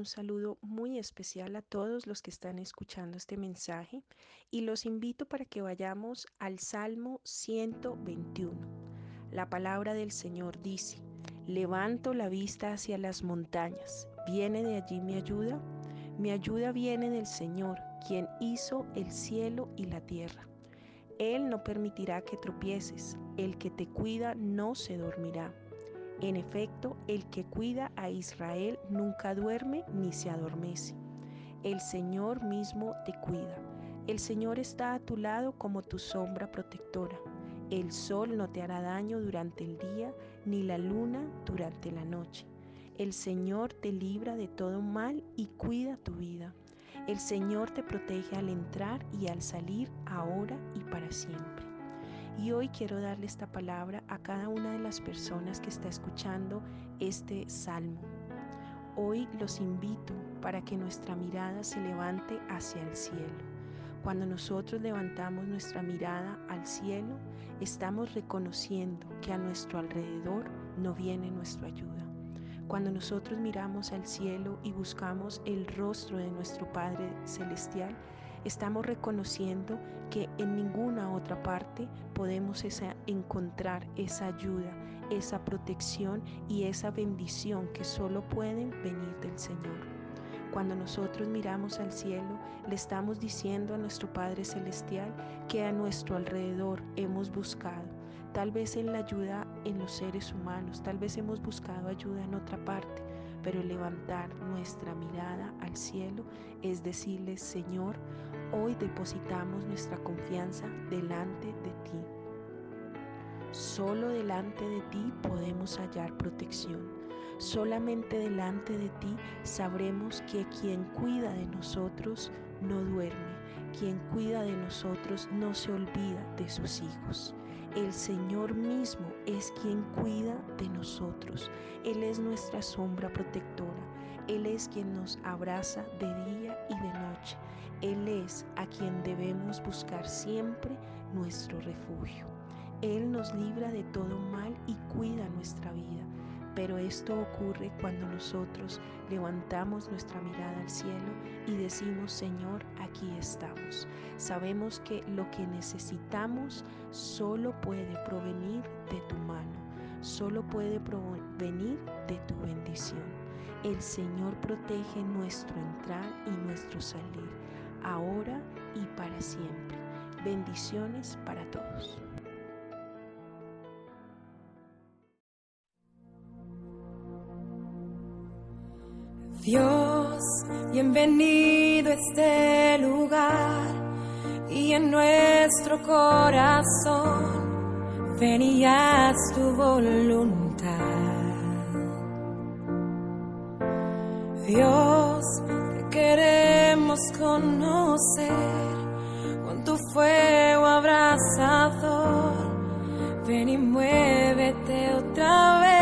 un saludo muy especial a todos los que están escuchando este mensaje y los invito para que vayamos al Salmo 121. La palabra del Señor dice, levanto la vista hacia las montañas, ¿viene de allí mi ayuda? Mi ayuda viene del Señor, quien hizo el cielo y la tierra. Él no permitirá que tropieces, el que te cuida no se dormirá. En efecto, el que cuida a Israel nunca duerme ni se adormece. El Señor mismo te cuida. El Señor está a tu lado como tu sombra protectora. El sol no te hará daño durante el día, ni la luna durante la noche. El Señor te libra de todo mal y cuida tu vida. El Señor te protege al entrar y al salir, ahora y para siempre. Y hoy quiero darle esta palabra a cada una de las personas que está escuchando este salmo. Hoy los invito para que nuestra mirada se levante hacia el cielo. Cuando nosotros levantamos nuestra mirada al cielo, estamos reconociendo que a nuestro alrededor no viene nuestra ayuda. Cuando nosotros miramos al cielo y buscamos el rostro de nuestro Padre Celestial, estamos reconociendo que en ninguna otra parte podemos encontrar esa ayuda, esa protección y esa bendición que solo pueden venir del Señor. Cuando nosotros miramos al cielo, le estamos diciendo a nuestro Padre Celestial que a nuestro alrededor hemos buscado, tal vez en la ayuda en los seres humanos, tal vez hemos buscado ayuda en otra parte, pero levantar nuestra mirada al cielo es decirle, Señor, hoy depositamos nuestra confianza delante de ti. Solo delante de ti podemos hallar protección. Solamente delante de ti sabremos que quien cuida de nosotros no duerme, quien cuida de nosotros no se olvida de sus hijos. El Señor mismo es quien cuida de nosotros. Él es nuestra sombra protectora. Él es quien nos abraza de día y de noche. Él es a quien debemos buscar siempre nuestro refugio. Él nos libra de todo mal y cuida nuestra vida. Pero esto ocurre cuando nosotros levantamos nuestra mirada al cielo y decimos, Señor, aquí estamos. Sabemos que lo que necesitamos solo puede provenir de tu mano, solo puede provenir de tu bendición. El Señor protege nuestro entrar y nuestro salir, ahora y para siempre. Bendiciones para todos. Dios, bienvenido a este lugar y en nuestro corazón venías tu voluntad. Dios, te queremos conocer con tu fuego abrazador. Ven y muévete otra vez